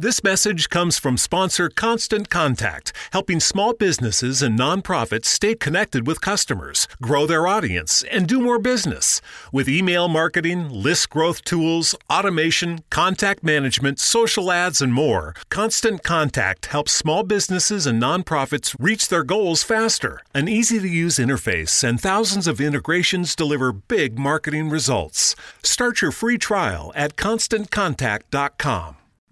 This message comes from sponsor Constant Contact, helping small businesses and nonprofits stay connected with customers, grow their audience, and do more business. With email marketing, list growth tools, automation, contact management, social ads, and more, Constant Contact helps small businesses and nonprofits reach their goals faster. An easy to use interface and thousands of integrations deliver big marketing results. Start your free trial at constantcontact.com.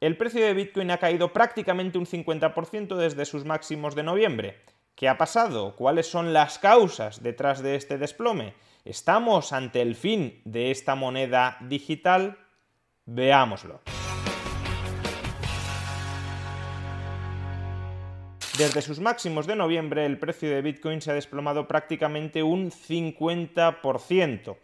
El precio de Bitcoin ha caído prácticamente un 50% desde sus máximos de noviembre. ¿Qué ha pasado? ¿Cuáles son las causas detrás de este desplome? ¿Estamos ante el fin de esta moneda digital? Veámoslo. Desde sus máximos de noviembre, el precio de Bitcoin se ha desplomado prácticamente un 50%.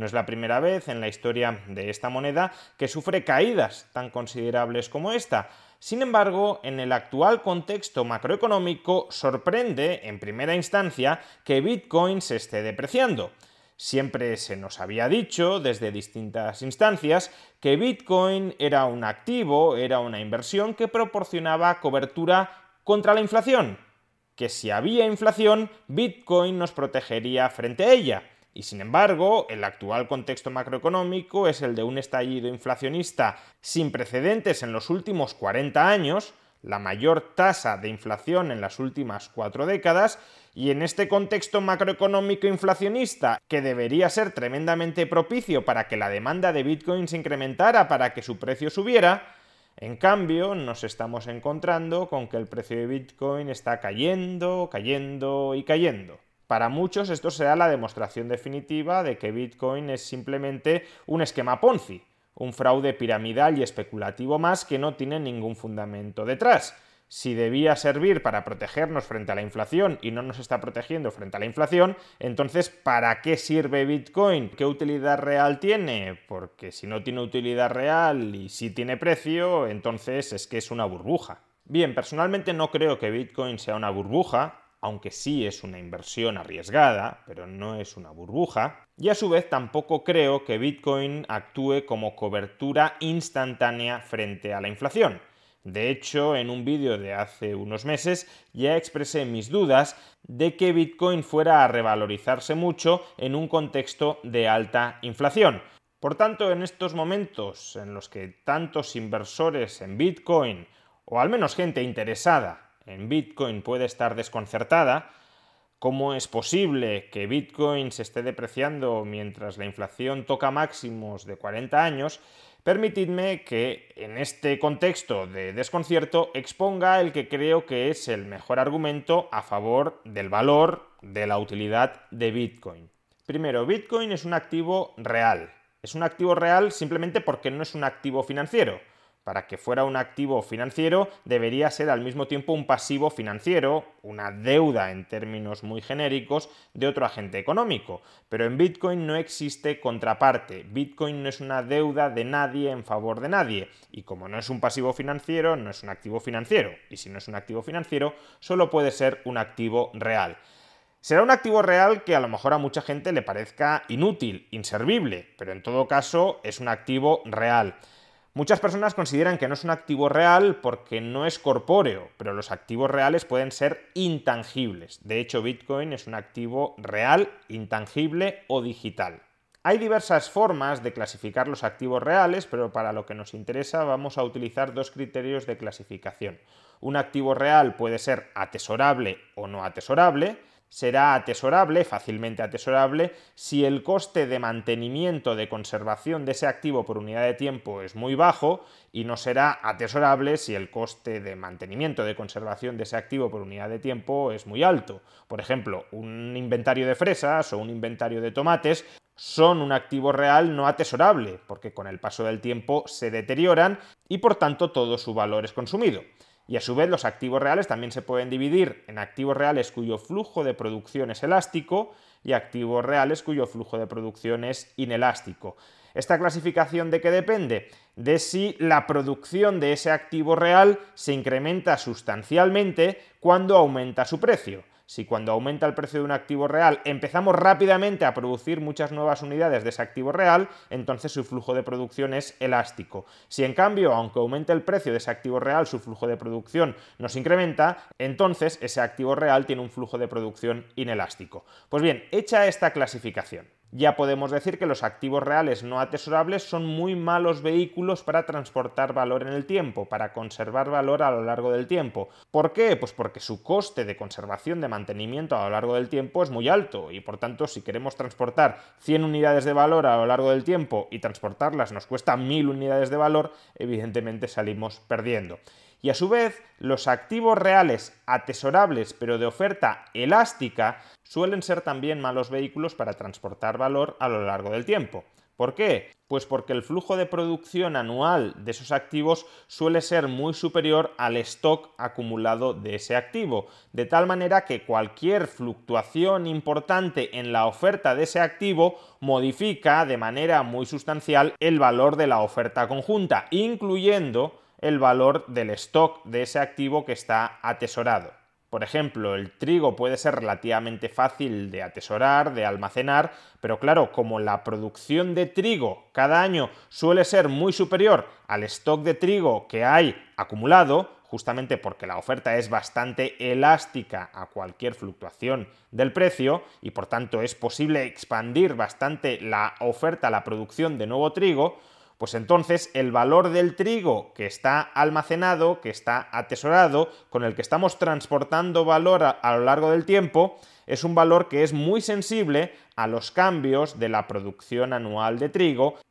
No es la primera vez en la historia de esta moneda que sufre caídas tan considerables como esta. Sin embargo, en el actual contexto macroeconómico sorprende, en primera instancia, que Bitcoin se esté depreciando. Siempre se nos había dicho, desde distintas instancias, que Bitcoin era un activo, era una inversión que proporcionaba cobertura contra la inflación, que si había inflación, Bitcoin nos protegería frente a ella. Y sin embargo, el actual contexto macroeconómico es el de un estallido inflacionista sin precedentes en los últimos 40 años, la mayor tasa de inflación en las últimas cuatro décadas, y en este contexto macroeconómico inflacionista, que debería ser tremendamente propicio para que la demanda de Bitcoin se incrementara, para que su precio subiera, en cambio nos estamos encontrando con que el precio de Bitcoin está cayendo, cayendo y cayendo. Para muchos esto será la demostración definitiva de que Bitcoin es simplemente un esquema Ponzi, un fraude piramidal y especulativo más que no tiene ningún fundamento detrás. Si debía servir para protegernos frente a la inflación y no nos está protegiendo frente a la inflación, entonces ¿para qué sirve Bitcoin? ¿Qué utilidad real tiene? Porque si no tiene utilidad real y si tiene precio, entonces es que es una burbuja. Bien, personalmente no creo que Bitcoin sea una burbuja, aunque sí es una inversión arriesgada, pero no es una burbuja, y a su vez tampoco creo que Bitcoin actúe como cobertura instantánea frente a la inflación. De hecho, en un vídeo de hace unos meses ya expresé mis dudas de que Bitcoin fuera a revalorizarse mucho en un contexto de alta inflación. Por tanto, en estos momentos en los que tantos inversores en Bitcoin, o al menos gente interesada en Bitcoin puede estar desconcertada, ¿cómo es posible que Bitcoin se esté depreciando mientras la inflación toca máximos de 40 años? Permitidme que en este contexto de desconcierto exponga el que creo que es el mejor argumento a favor del valor, de la utilidad de Bitcoin. Primero, Bitcoin es un activo real. Es un activo real simplemente porque no es un activo financiero. Para que fuera un activo financiero debería ser al mismo tiempo un pasivo financiero, una deuda en términos muy genéricos de otro agente económico. Pero en Bitcoin no existe contraparte. Bitcoin no es una deuda de nadie en favor de nadie. Y como no es un pasivo financiero, no es un activo financiero. Y si no es un activo financiero, solo puede ser un activo real. Será un activo real que a lo mejor a mucha gente le parezca inútil, inservible, pero en todo caso es un activo real. Muchas personas consideran que no es un activo real porque no es corpóreo, pero los activos reales pueden ser intangibles. De hecho, Bitcoin es un activo real, intangible o digital. Hay diversas formas de clasificar los activos reales, pero para lo que nos interesa vamos a utilizar dos criterios de clasificación. Un activo real puede ser atesorable o no atesorable, será atesorable, fácilmente atesorable, si el coste de mantenimiento de conservación de ese activo por unidad de tiempo es muy bajo y no será atesorable si el coste de mantenimiento de conservación de ese activo por unidad de tiempo es muy alto. Por ejemplo, un inventario de fresas o un inventario de tomates son un activo real no atesorable, porque con el paso del tiempo se deterioran y por tanto todo su valor es consumido. Y a su vez los activos reales también se pueden dividir en activos reales cuyo flujo de producción es elástico y activos reales cuyo flujo de producción es inelástico. ¿Esta clasificación de qué depende? De si la producción de ese activo real se incrementa sustancialmente cuando aumenta su precio. Si cuando aumenta el precio de un activo real empezamos rápidamente a producir muchas nuevas unidades de ese activo real, entonces su flujo de producción es elástico. Si en cambio, aunque aumente el precio de ese activo real, su flujo de producción no se incrementa, entonces ese activo real tiene un flujo de producción inelástico. Pues bien, hecha esta clasificación, ya podemos decir que los activos reales no atesorables son muy malos vehículos para transportar valor en el tiempo, para conservar valor a lo largo del tiempo. ¿Por qué? Pues porque su coste de conservación, de mantenimiento a lo largo del tiempo es muy alto y por tanto si queremos transportar 100 unidades de valor a lo largo del tiempo y transportarlas nos cuesta 1000 unidades de valor, evidentemente salimos perdiendo y a su vez los activos reales atesorables pero de oferta elástica suelen ser también malos vehículos para transportar valor a lo largo del tiempo. ¿Por qué? Pues porque el flujo de producción anual de esos activos suele ser muy superior al stock acumulado de ese activo, de tal manera que cualquier fluctuación importante en la oferta de ese activo modifica de manera muy sustancial el valor de la oferta conjunta, incluyendo el valor del stock de ese activo que está atesorado. Por ejemplo, el trigo puede ser relativamente fácil de atesorar, de almacenar, pero claro, como la producción de trigo cada año suele ser muy superior al stock de trigo que hay acumulado, justamente porque la oferta es bastante elástica a cualquier fluctuación del precio y por tanto es posible expandir bastante la oferta, la producción de nuevo trigo, pues entonces el valor del trigo que está almacenado, que está atesorado, con el que estamos transportando valor a, lo largo del tiempo, es un valor que es muy sensible a los cambios de la producción anual de trigo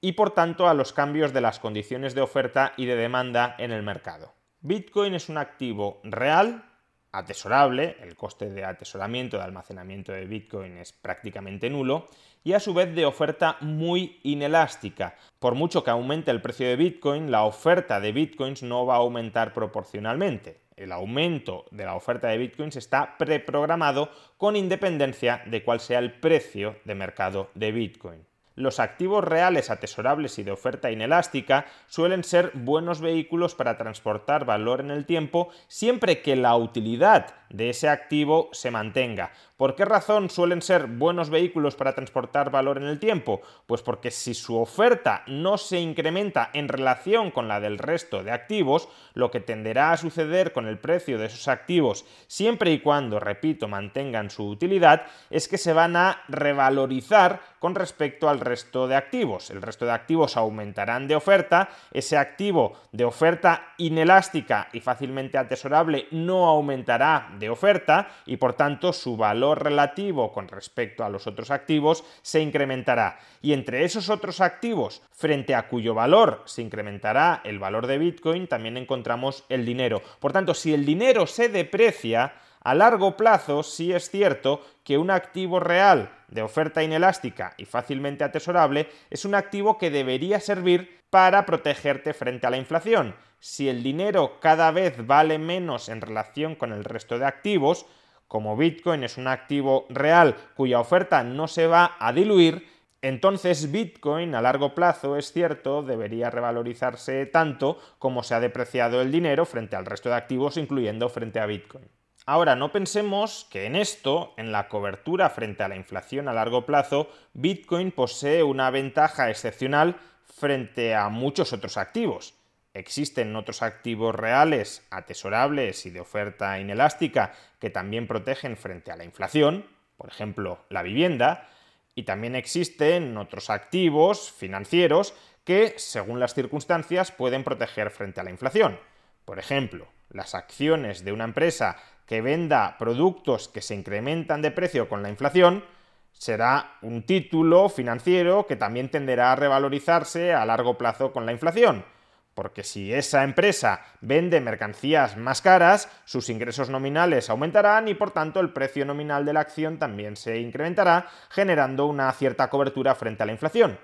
y por tanto a los cambios de las condiciones de oferta y de demanda en el mercado. Bitcoin es un activo real, atesorable, el coste de atesoramiento, de almacenamiento de Bitcoin es prácticamente nulo, y a su vez de oferta muy inelástica. Por mucho que aumente el precio de Bitcoin, la oferta de Bitcoins no va a aumentar proporcionalmente. El aumento de la oferta de Bitcoins está preprogramado con independencia de cuál sea el precio de mercado de Bitcoin los activos reales atesorables y de oferta inelástica suelen ser buenos vehículos para transportar valor en el tiempo siempre que la utilidad de ese activo se mantenga. ¿Por qué razón suelen ser buenos vehículos para transportar valor en el tiempo? Pues porque si su oferta no se incrementa en relación con la del resto de activos, lo que tenderá a suceder con el precio de esos activos, siempre y cuando, repito, mantengan su utilidad, es que se van a revalorizar con respecto al resto de activos. El resto de activos aumentarán de oferta, ese activo de oferta inelástica y fácilmente atesorable no aumentará de oferta y por tanto su relativo con respecto a los otros activos se incrementará. Y entre esos otros activos, frente a cuyo valor se incrementará el valor de Bitcoin, también encontramos el dinero. Por tanto, si el dinero se deprecia, a largo plazo sí es cierto que un activo real de oferta inelástica y fácilmente atesorable es un activo que debería servir para protegerte frente a la inflación. Si el dinero cada vez vale menos en relación con el resto de activos, como Bitcoin es un activo real cuya oferta no se va a diluir, entonces Bitcoin a largo plazo, es cierto, debería revalorizarse tanto como se ha depreciado el dinero frente al resto de activos, incluyendo frente a Bitcoin. Ahora, no pensemos que en esto, en la cobertura frente a la inflación a largo plazo, Bitcoin posee una ventaja excepcional frente a muchos otros activos. Existen otros activos reales, atesorables y de oferta inelástica que también protegen frente a la inflación, por ejemplo, la vivienda, y también existen otros activos financieros que, según las circunstancias, pueden proteger frente a la inflación. Por ejemplo, las acciones de una empresa que venda productos que se incrementan de precio con la inflación, será un título financiero que también tenderá a revalorizarse a largo plazo con la inflación. Porque si esa empresa vende mercancías más caras, sus ingresos nominales aumentarán y por tanto el precio nominal de la acción también se incrementará, generando una cierta cobertura frente a la inflación.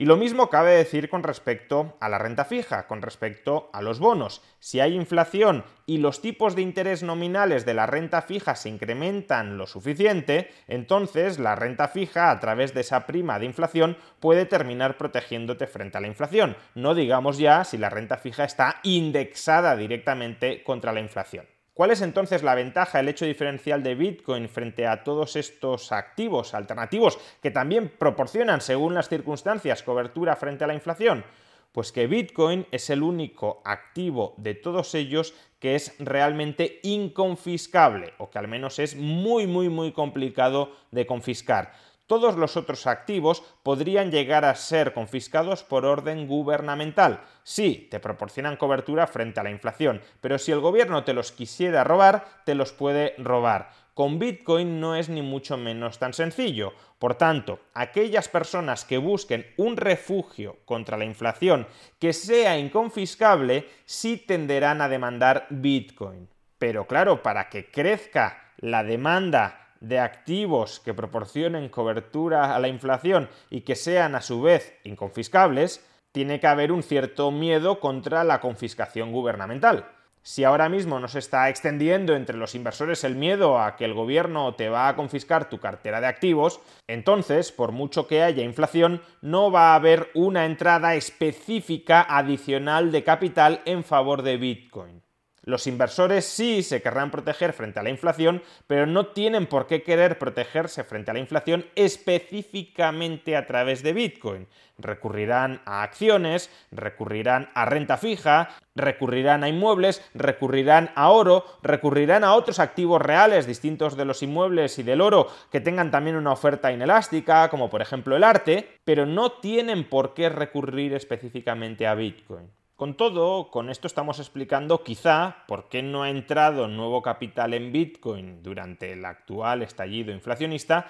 Y lo mismo cabe decir con respecto a la renta fija, con respecto a los bonos. Si hay inflación y los tipos de interés nominales de la renta fija se incrementan lo suficiente, entonces la renta fija a través de esa prima de inflación puede terminar protegiéndote frente a la inflación. No digamos ya si la renta fija está indexada directamente contra la inflación. ¿Cuál es entonces la ventaja, el hecho diferencial de Bitcoin frente a todos estos activos alternativos que también proporcionan, según las circunstancias, cobertura frente a la inflación? Pues que Bitcoin es el único activo de todos ellos que es realmente inconfiscable, o que al menos es muy, muy, muy complicado de confiscar todos los otros activos podrían llegar a ser confiscados por orden gubernamental. Sí, te proporcionan cobertura frente a la inflación, pero si el gobierno te los quisiera robar, te los puede robar. Con Bitcoin no es ni mucho menos tan sencillo. Por tanto, aquellas personas que busquen un refugio contra la inflación que sea inconfiscable, sí tenderán a demandar Bitcoin. Pero claro, para que crezca la demanda de activos que proporcionen cobertura a la inflación y que sean a su vez inconfiscables, tiene que haber un cierto miedo contra la confiscación gubernamental. Si ahora mismo no se está extendiendo entre los inversores el miedo a que el gobierno te va a confiscar tu cartera de activos, entonces, por mucho que haya inflación, no va a haber una entrada específica adicional de capital en favor de Bitcoin. Los inversores sí se querrán proteger frente a la inflación, pero no tienen por qué querer protegerse frente a la inflación específicamente a través de Bitcoin. Recurrirán a acciones, recurrirán a renta fija, recurrirán a inmuebles, recurrirán a oro, recurrirán a otros activos reales distintos de los inmuebles y del oro que tengan también una oferta inelástica, como por ejemplo el arte, pero no tienen por qué recurrir específicamente a Bitcoin. Con todo, con esto estamos explicando quizá por qué no ha entrado nuevo capital en Bitcoin durante el actual estallido inflacionista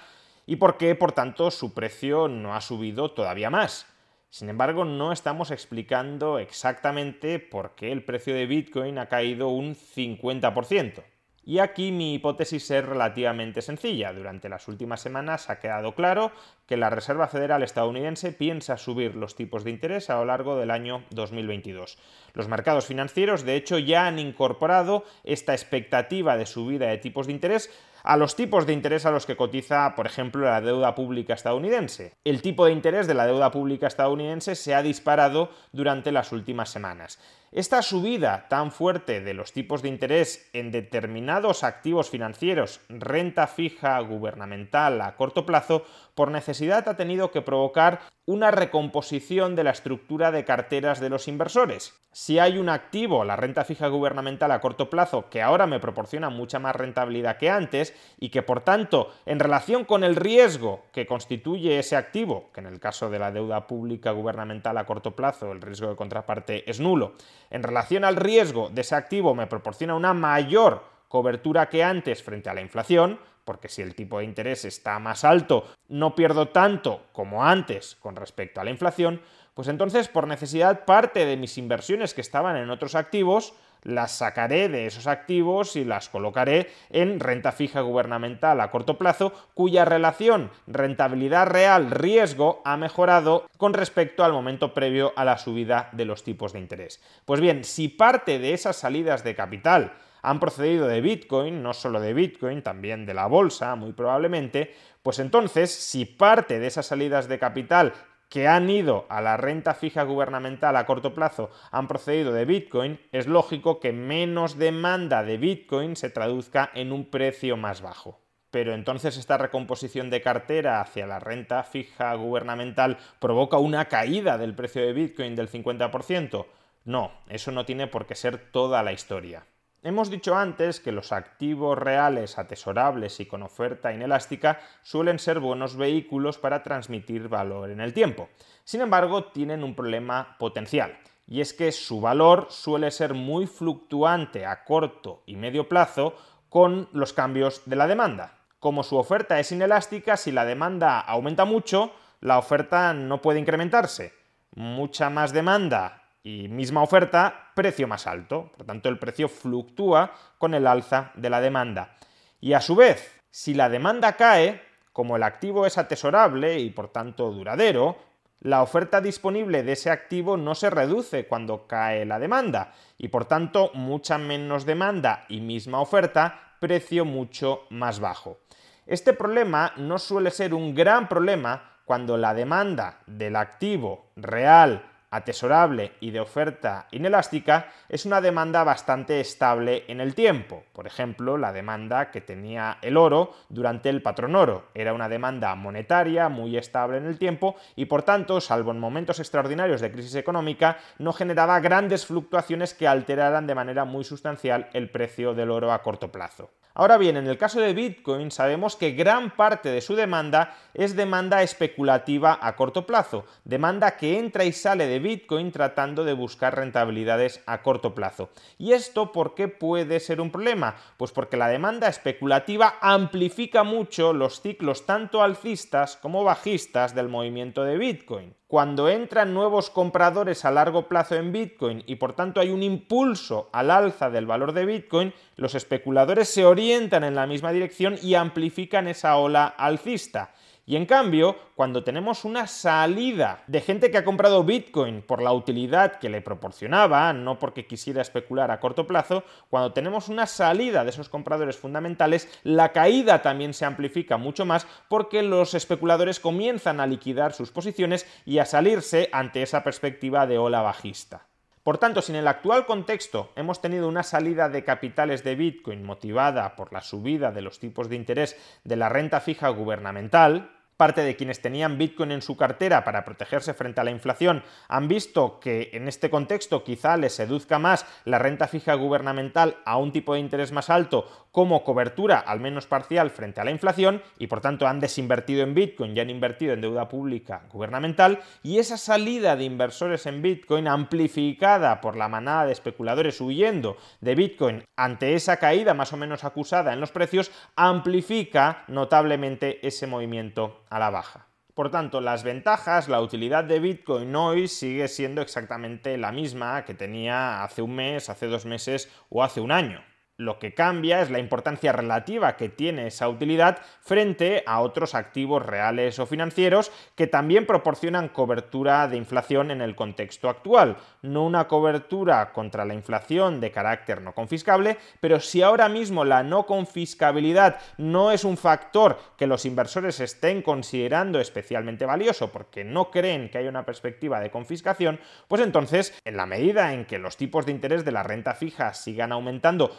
y por qué, por tanto, su precio no ha subido todavía más. Sin embargo, no estamos explicando exactamente por qué el precio de Bitcoin ha caído un 50%. Y aquí mi hipótesis es relativamente sencilla. Durante las últimas semanas ha quedado claro que la Reserva Federal estadounidense piensa subir los tipos de interés a lo largo del año 2022. Los mercados financieros, de hecho, ya han incorporado esta expectativa de subida de tipos de interés a los tipos de interés a los que cotiza, por ejemplo, la deuda pública estadounidense. El tipo de interés de la deuda pública estadounidense se ha disparado durante las últimas semanas. Esta subida tan fuerte de los tipos de interés en determinados activos financieros, renta fija gubernamental a corto plazo, por necesidad ha tenido que provocar una recomposición de la estructura de carteras de los inversores. Si hay un activo, la renta fija gubernamental a corto plazo, que ahora me proporciona mucha más rentabilidad que antes y que por tanto, en relación con el riesgo que constituye ese activo, que en el caso de la deuda pública gubernamental a corto plazo el riesgo de contraparte es nulo, en relación al riesgo de ese activo me proporciona una mayor cobertura que antes frente a la inflación, porque si el tipo de interés está más alto, no pierdo tanto como antes con respecto a la inflación, pues entonces por necesidad parte de mis inversiones que estaban en otros activos las sacaré de esos activos y las colocaré en renta fija gubernamental a corto plazo, cuya relación rentabilidad real-riesgo ha mejorado con respecto al momento previo a la subida de los tipos de interés. Pues bien, si parte de esas salidas de capital han procedido de Bitcoin, no solo de Bitcoin, también de la bolsa, muy probablemente, pues entonces, si parte de esas salidas de capital que han ido a la renta fija gubernamental a corto plazo han procedido de Bitcoin, es lógico que menos demanda de Bitcoin se traduzca en un precio más bajo. Pero entonces esta recomposición de cartera hacia la renta fija gubernamental provoca una caída del precio de Bitcoin del 50%. No, eso no tiene por qué ser toda la historia. Hemos dicho antes que los activos reales atesorables y con oferta inelástica suelen ser buenos vehículos para transmitir valor en el tiempo. Sin embargo, tienen un problema potencial, y es que su valor suele ser muy fluctuante a corto y medio plazo con los cambios de la demanda. Como su oferta es inelástica, si la demanda aumenta mucho, la oferta no puede incrementarse. Mucha más demanda y misma oferta, precio más alto. Por tanto, el precio fluctúa con el alza de la demanda. Y a su vez, si la demanda cae, como el activo es atesorable y por tanto duradero, la oferta disponible de ese activo no se reduce cuando cae la demanda y por tanto mucha menos demanda y misma oferta, precio mucho más bajo. Este problema no suele ser un gran problema cuando la demanda del activo real atesorable y de oferta inelástica es una demanda bastante estable en el tiempo. Por ejemplo, la demanda que tenía el oro durante el patrón oro. Era una demanda monetaria muy estable en el tiempo y por tanto, salvo en momentos extraordinarios de crisis económica, no generaba grandes fluctuaciones que alteraran de manera muy sustancial el precio del oro a corto plazo. Ahora bien, en el caso de Bitcoin sabemos que gran parte de su demanda es demanda especulativa a corto plazo, demanda que entra y sale de Bitcoin tratando de buscar rentabilidades a corto plazo. ¿Y esto por qué puede ser un problema? Pues porque la demanda especulativa amplifica mucho los ciclos tanto alcistas como bajistas del movimiento de Bitcoin cuando entran nuevos compradores a largo plazo en Bitcoin y por tanto hay un impulso al alza del valor de Bitcoin, los especuladores se orientan en la misma dirección y amplifican esa ola alcista. Y en cambio, cuando tenemos una salida de gente que ha comprado Bitcoin por la utilidad que le proporcionaba, no porque quisiera especular a corto plazo, cuando tenemos una salida de esos compradores fundamentales, la caída también se amplifica mucho más porque los especuladores comienzan a liquidar sus posiciones y a salirse ante esa perspectiva de ola bajista. Por tanto, si en el actual contexto hemos tenido una salida de capitales de Bitcoin motivada por la subida de los tipos de interés de la renta fija gubernamental, parte de quienes tenían Bitcoin en su cartera para protegerse frente a la inflación han visto que en este contexto quizá les seduzca más la renta fija gubernamental a un tipo de interés más alto como cobertura, al menos parcial, frente a la inflación y por tanto han desinvertido en Bitcoin y han invertido en deuda pública gubernamental. Y esa salida de inversores en Bitcoin amplificada por la manada de especuladores huyendo de Bitcoin ante esa caída más o menos acusada en los precios amplifica notablemente ese movimiento a la baja. Por tanto, las ventajas, la utilidad de Bitcoin hoy sigue siendo exactamente la misma que tenía hace un mes, hace dos meses o hace un año. Lo que cambia es la importancia relativa que tiene esa utilidad frente a otros activos reales o financieros que también proporcionan cobertura de inflación en el contexto actual. No una cobertura contra la inflación de carácter no confiscable, pero si ahora mismo la no confiscabilidad no es un factor que los inversores estén considerando especialmente valioso porque no creen que haya una perspectiva de confiscación, pues entonces, en la medida en que los tipos de interés de la renta fija sigan aumentando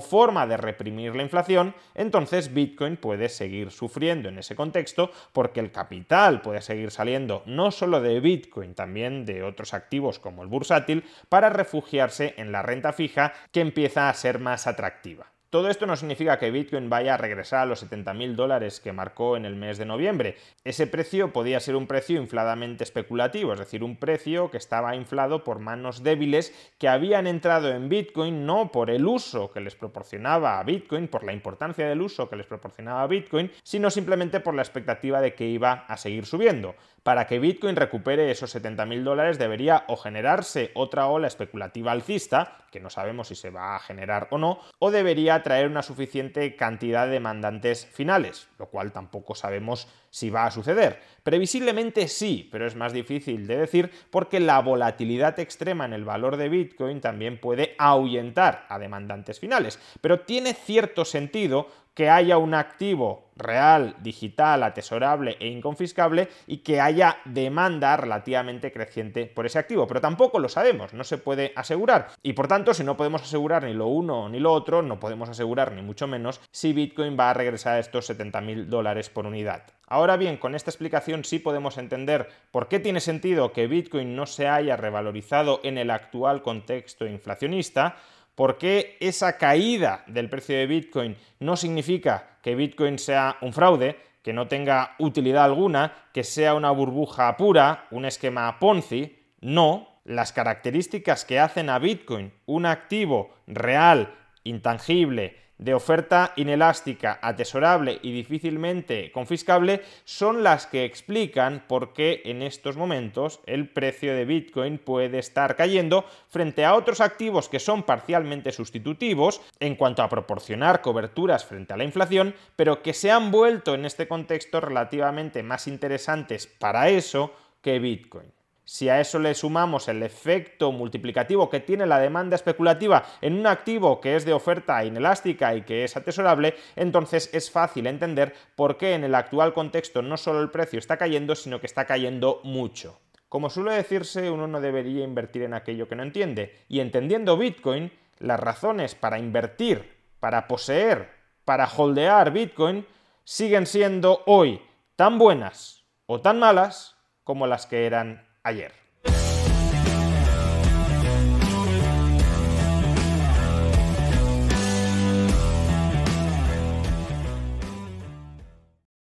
forma de reprimir la inflación, entonces Bitcoin puede seguir sufriendo en ese contexto porque el capital puede seguir saliendo no solo de Bitcoin, también de otros activos como el bursátil, para refugiarse en la renta fija que empieza a ser más atractiva. Todo esto no significa que Bitcoin vaya a regresar a los 70.000 dólares que marcó en el mes de noviembre. Ese precio podía ser un precio infladamente especulativo, es decir, un precio que estaba inflado por manos débiles que habían entrado en Bitcoin no por el uso que les proporcionaba a Bitcoin, por la importancia del uso que les proporcionaba Bitcoin, sino simplemente por la expectativa de que iba a seguir subiendo para que Bitcoin recupere esos 70.000 dólares debería o generarse otra ola especulativa alcista, que no sabemos si se va a generar o no, o debería traer una suficiente cantidad de demandantes finales, lo cual tampoco sabemos si va a suceder. Previsiblemente sí, pero es más difícil de decir porque la volatilidad extrema en el valor de Bitcoin también puede ahuyentar a demandantes finales. Pero tiene cierto sentido que haya un activo real, digital, atesorable e inconfiscable y que haya demanda relativamente creciente por ese activo. Pero tampoco lo sabemos, no se puede asegurar. Y por tanto, si no podemos asegurar ni lo uno ni lo otro, no podemos asegurar ni mucho menos si Bitcoin va a regresar a estos 70.000 dólares por unidad. Ahora bien, con esta explicación sí podemos entender por qué tiene sentido que Bitcoin no se haya revalorizado en el actual contexto inflacionista, ¿Por qué esa caída del precio de Bitcoin no significa que Bitcoin sea un fraude, que no tenga utilidad alguna, que sea una burbuja pura, un esquema Ponzi? No, las características que hacen a Bitcoin un activo real, intangible, de oferta inelástica, atesorable y difícilmente confiscable son las que explican por qué en estos momentos el precio de Bitcoin puede estar cayendo frente a otros activos que son parcialmente sustitutivos en cuanto a proporcionar coberturas frente a la inflación, pero que se han vuelto en este contexto relativamente más interesantes para eso que Bitcoin. Si a eso le sumamos el efecto multiplicativo que tiene la demanda especulativa en un activo que es de oferta inelástica y que es atesorable, entonces es fácil entender por qué en el actual contexto no solo el precio está cayendo, sino que está cayendo mucho. Como suele decirse, uno no debería invertir en aquello que no entiende, y entendiendo Bitcoin, las razones para invertir, para poseer, para holdear Bitcoin, siguen siendo hoy tan buenas o tan malas como las que eran ayer.